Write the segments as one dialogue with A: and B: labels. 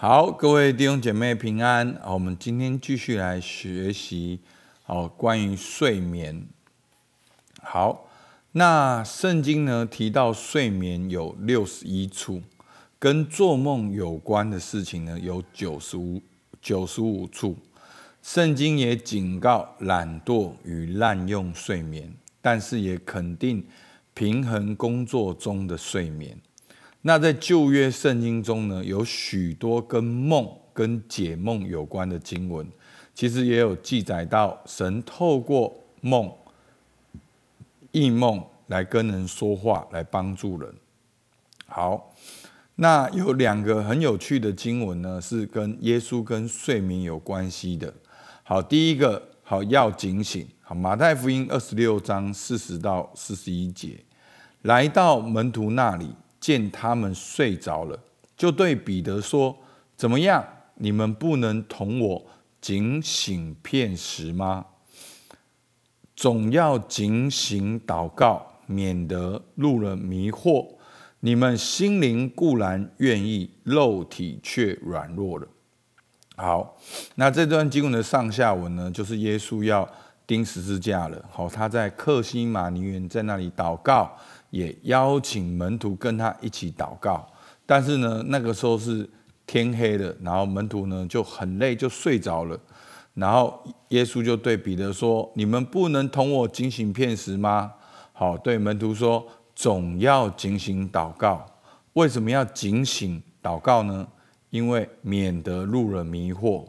A: 好，各位弟兄姐妹平安。我们今天继续来学习哦关于睡眠。好，那圣经呢提到睡眠有六十一处，跟做梦有关的事情呢有九十五九十五处。圣经也警告懒惰与滥用睡眠，但是也肯定平衡工作中的睡眠。那在旧约圣经中呢，有许多跟梦、跟解梦有关的经文，其实也有记载到神透过梦、异梦来跟人说话，来帮助人。好，那有两个很有趣的经文呢，是跟耶稣跟睡眠有关系的。好，第一个好要警醒。好，马太福音二十六章四十到四十一节，来到门徒那里。见他们睡着了，就对彼得说：“怎么样？你们不能同我警醒片时吗？总要警醒祷告，免得入了迷惑。你们心灵固然愿意，肉体却软弱了。”好，那这段经文的上下文呢，就是耶稣要钉十字架了。好，他在克西马尼园在那里祷告。也邀请门徒跟他一起祷告，但是呢，那个时候是天黑了，然后门徒呢就很累，就睡着了。然后耶稣就对彼得说：“你们不能同我警醒片时吗？”好，对门徒说：“总要警醒祷告。为什么要警醒祷告呢？因为免得入了迷惑。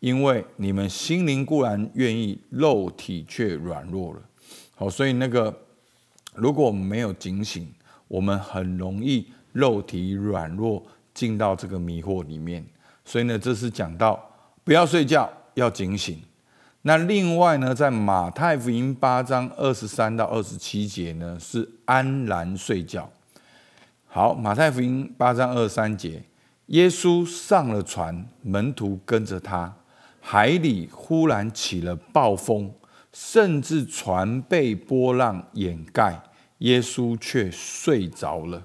A: 因为你们心灵固然愿意，肉体却软弱了。好，所以那个。如果我们没有警醒，我们很容易肉体软弱，进到这个迷惑里面。所以呢，这是讲到不要睡觉，要警醒。那另外呢，在马太福音八章二十三到二十七节呢，是安然睡觉。好，马太福音八章二十三节，耶稣上了船，门徒跟着他，海里忽然起了暴风。甚至船被波浪掩盖，耶稣却睡着了。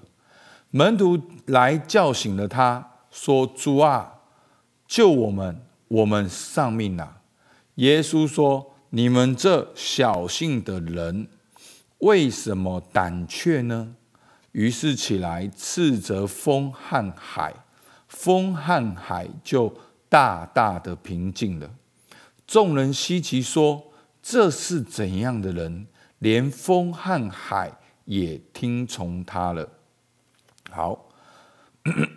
A: 门徒来叫醒了他，说：“主啊，救我们！我们丧命了。”耶稣说：“你们这小信的人，为什么胆怯呢？”于是起来斥责风和海，风和海就大大的平静了。众人稀奇说。这是怎样的人？连风和海也听从他了。好，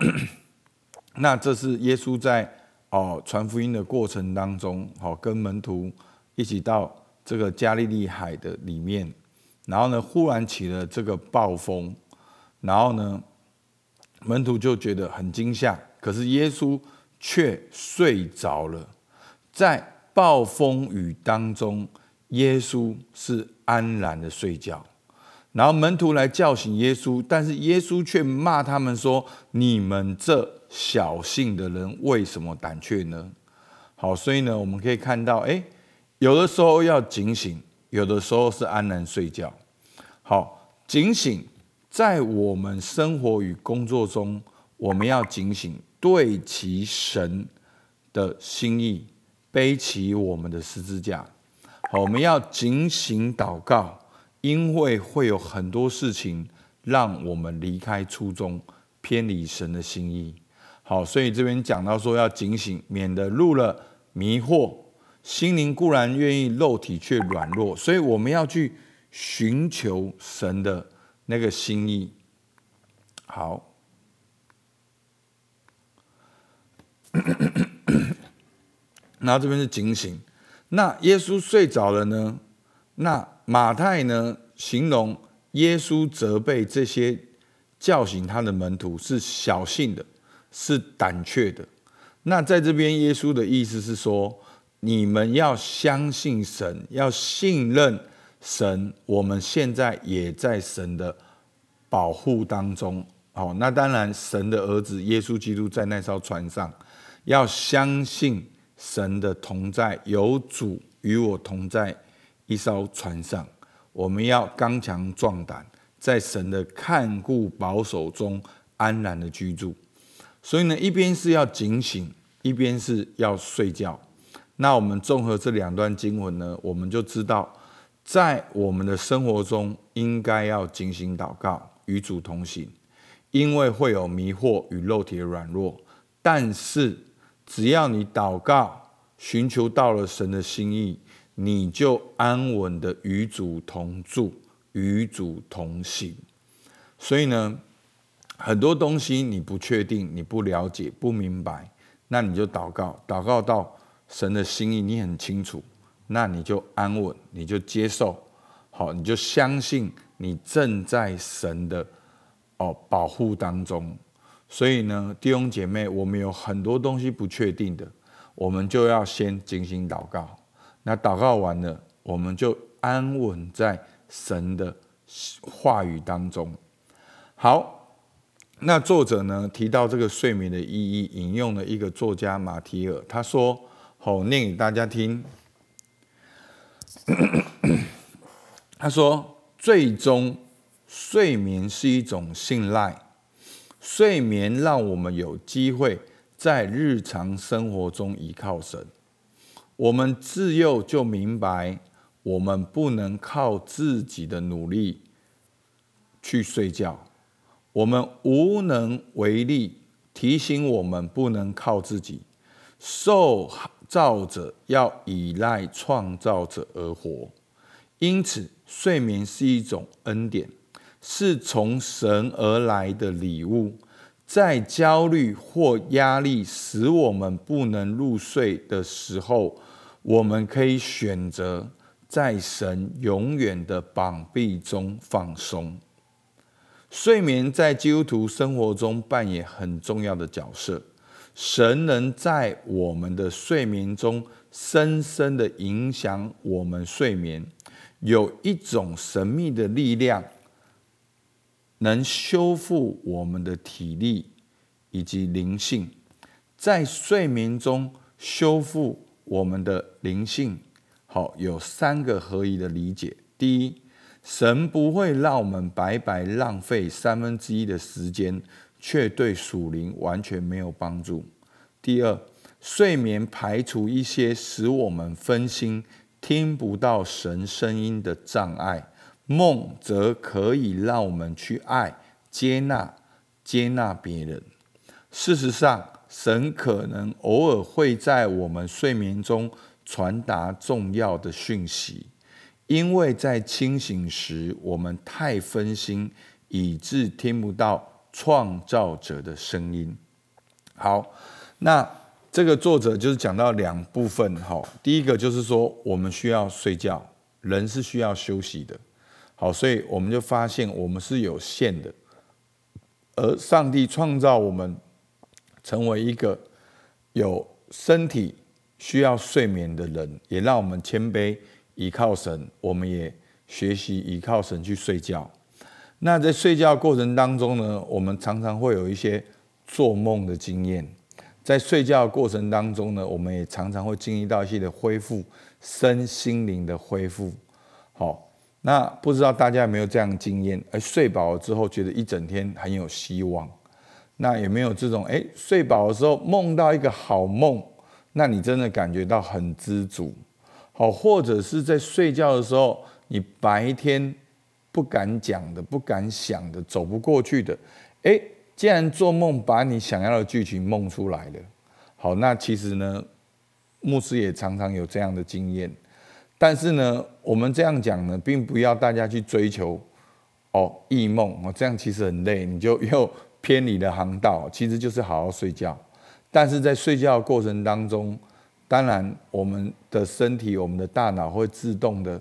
A: 那这是耶稣在哦传福音的过程当中，好跟门徒一起到这个加利利海的里面，然后呢，忽然起了这个暴风，然后呢，门徒就觉得很惊吓，可是耶稣却睡着了，在。暴风雨当中，耶稣是安然的睡觉，然后门徒来叫醒耶稣，但是耶稣却骂他们说：“你们这小信的人，为什么胆怯呢？”好，所以呢，我们可以看到，哎，有的时候要警醒，有的时候是安然睡觉。好，警醒在我们生活与工作中，我们要警醒，对其神的心意。背起我们的十字架，好，我们要警醒祷告，因为会有很多事情让我们离开初衷，偏离神的心意。好，所以这边讲到说要警醒，免得入了迷惑。心灵固然愿意，肉体却软弱，所以我们要去寻求神的那个心意。好。然后这边是警醒，那耶稣睡着了呢？那马太呢？形容耶稣责备这些叫醒他的门徒是小性的，是胆怯的。那在这边耶稣的意思是说，你们要相信神，要信任神。我们现在也在神的保护当中。好，那当然，神的儿子耶稣基督在那艘船上，要相信。神的同在，有主与我同在一艘船上，我们要刚强壮胆，在神的看顾保守中安然的居住。所以呢，一边是要警醒，一边是要睡觉。那我们综合这两段经文呢，我们就知道，在我们的生活中应该要警醒祷告，与主同行，因为会有迷惑与肉体的软弱。但是只要你祷告，寻求到了神的心意，你就安稳的与主同住，与主同行。所以呢，很多东西你不确定、你不了解、不明白，那你就祷告，祷告到。神的心意你很清楚，那你就安稳，你就接受，好，你就相信你正在神的哦保护当中。所以呢，弟兄姐妹，我们有很多东西不确定的，我们就要先精心祷告。那祷告完了，我们就安稳在神的话语当中。好，那作者呢提到这个睡眠的意义，引用了一个作家马提尔，他说。好，念给大家听。他说：“最终，睡眠是一种信赖。睡眠让我们有机会在日常生活中依靠神。我们自幼就明白，我们不能靠自己的努力去睡觉。我们无能为力，提醒我们不能靠自己受。”造者要依赖创造者而活，因此睡眠是一种恩典，是从神而来的礼物。在焦虑或压力使我们不能入睡的时候，我们可以选择在神永远的膀臂中放松。睡眠在基督徒生活中扮演很重要的角色。神能在我们的睡眠中深深的影响我们睡眠，有一种神秘的力量，能修复我们的体力以及灵性，在睡眠中修复我们的灵性。好，有三个合一的理解：第一，神不会让我们白白浪费三分之一的时间。却对属灵完全没有帮助。第二，睡眠排除一些使我们分心、听不到神声音的障碍，梦则可以让我们去爱、接纳、接纳别人。事实上，神可能偶尔会在我们睡眠中传达重要的讯息，因为在清醒时我们太分心，以致听不到。创造者的声音。好，那这个作者就是讲到两部分。哈，第一个就是说，我们需要睡觉，人是需要休息的。好，所以我们就发现我们是有限的，而上帝创造我们成为一个有身体需要睡眠的人，也让我们谦卑依靠神。我们也学习依靠神去睡觉。那在睡觉过程当中呢，我们常常会有一些做梦的经验。在睡觉过程当中呢，我们也常常会经历到一些的恢复，身心灵的恢复。好，那不知道大家有没有这样的经验？而睡饱了之后，觉得一整天很有希望。那有没有这种？哎，睡饱的时候梦到一个好梦，那你真的感觉到很知足。好，或者是在睡觉的时候，你白天。不敢讲的，不敢想的，走不过去的，哎，既然做梦把你想要的剧情梦出来了，好，那其实呢，牧师也常常有这样的经验，但是呢，我们这样讲呢，并不要大家去追求哦异梦哦，这样其实很累，你就又偏离了航道，其实就是好好睡觉，但是在睡觉过程当中，当然我们的身体、我们的大脑会自动的。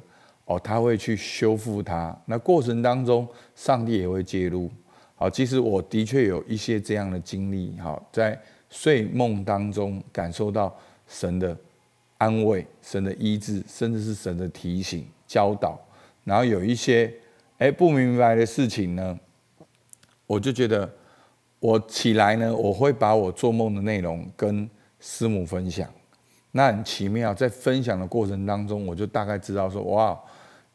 A: 哦，他会去修复它。那过程当中，上帝也会介入。好，其实我的确有一些这样的经历。好，在睡梦当中感受到神的安慰、神的医治，甚至是神的提醒、教导。然后有一些哎不明白的事情呢，我就觉得我起来呢，我会把我做梦的内容跟师母分享。那很奇妙，在分享的过程当中，我就大概知道说，哇。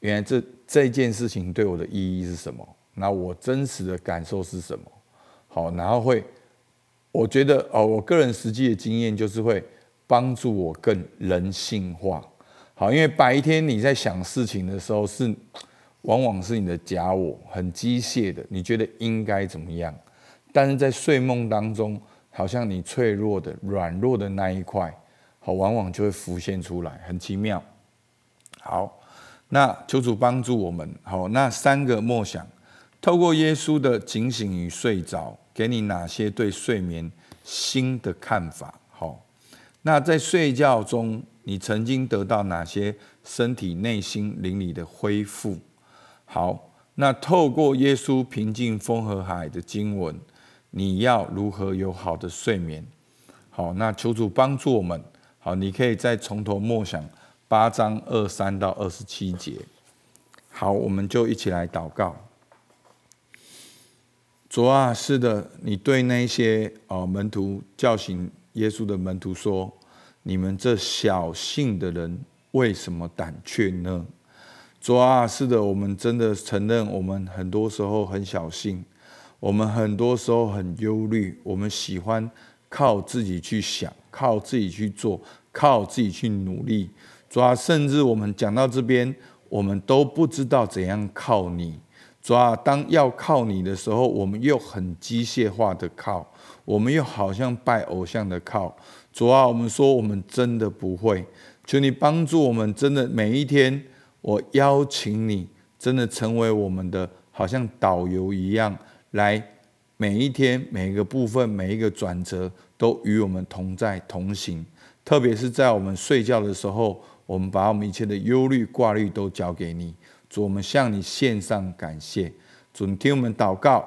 A: 原来这这件事情对我的意义是什么？那我真实的感受是什么？好，然后会我觉得哦，我个人实际的经验就是会帮助我更人性化。好，因为白天你在想事情的时候，是往往是你的假我很机械的，你觉得应该怎么样？但是在睡梦当中，好像你脆弱的、软弱的那一块，好，往往就会浮现出来，很奇妙。好，那求主帮助我们。好，那三个默想，透过耶稣的警醒与睡着。给你哪些对睡眠新的看法？那在睡觉中，你曾经得到哪些身体、内心、灵里的恢复？好，那透过耶稣平静风和海的经文，你要如何有好的睡眠？好，那求主帮助我们。好，你可以再从头默想八章二三到二十七节。好，我们就一起来祷告。主啊，是的，你对那些啊门徒叫醒耶稣的门徒说：“你们这小信的人，为什么胆怯呢？”主啊，是的，我们真的承认，我们很多时候很小心，我们很多时候很忧虑，我们喜欢靠自己去想，靠自己去做，靠自己去努力。主啊，甚至我们讲到这边，我们都不知道怎样靠你。主啊，当要靠你的时候，我们又很机械化的靠，我们又好像拜偶像的靠。主啊，我们说我们真的不会，求你帮助我们，真的每一天，我邀请你，真的成为我们的好像导游一样，来每一天每一个部分每一个转折都与我们同在同行。特别是在我们睡觉的时候，我们把我们一切的忧虑挂虑都交给你。主，我们向你献上感谢。主，你听我们祷告，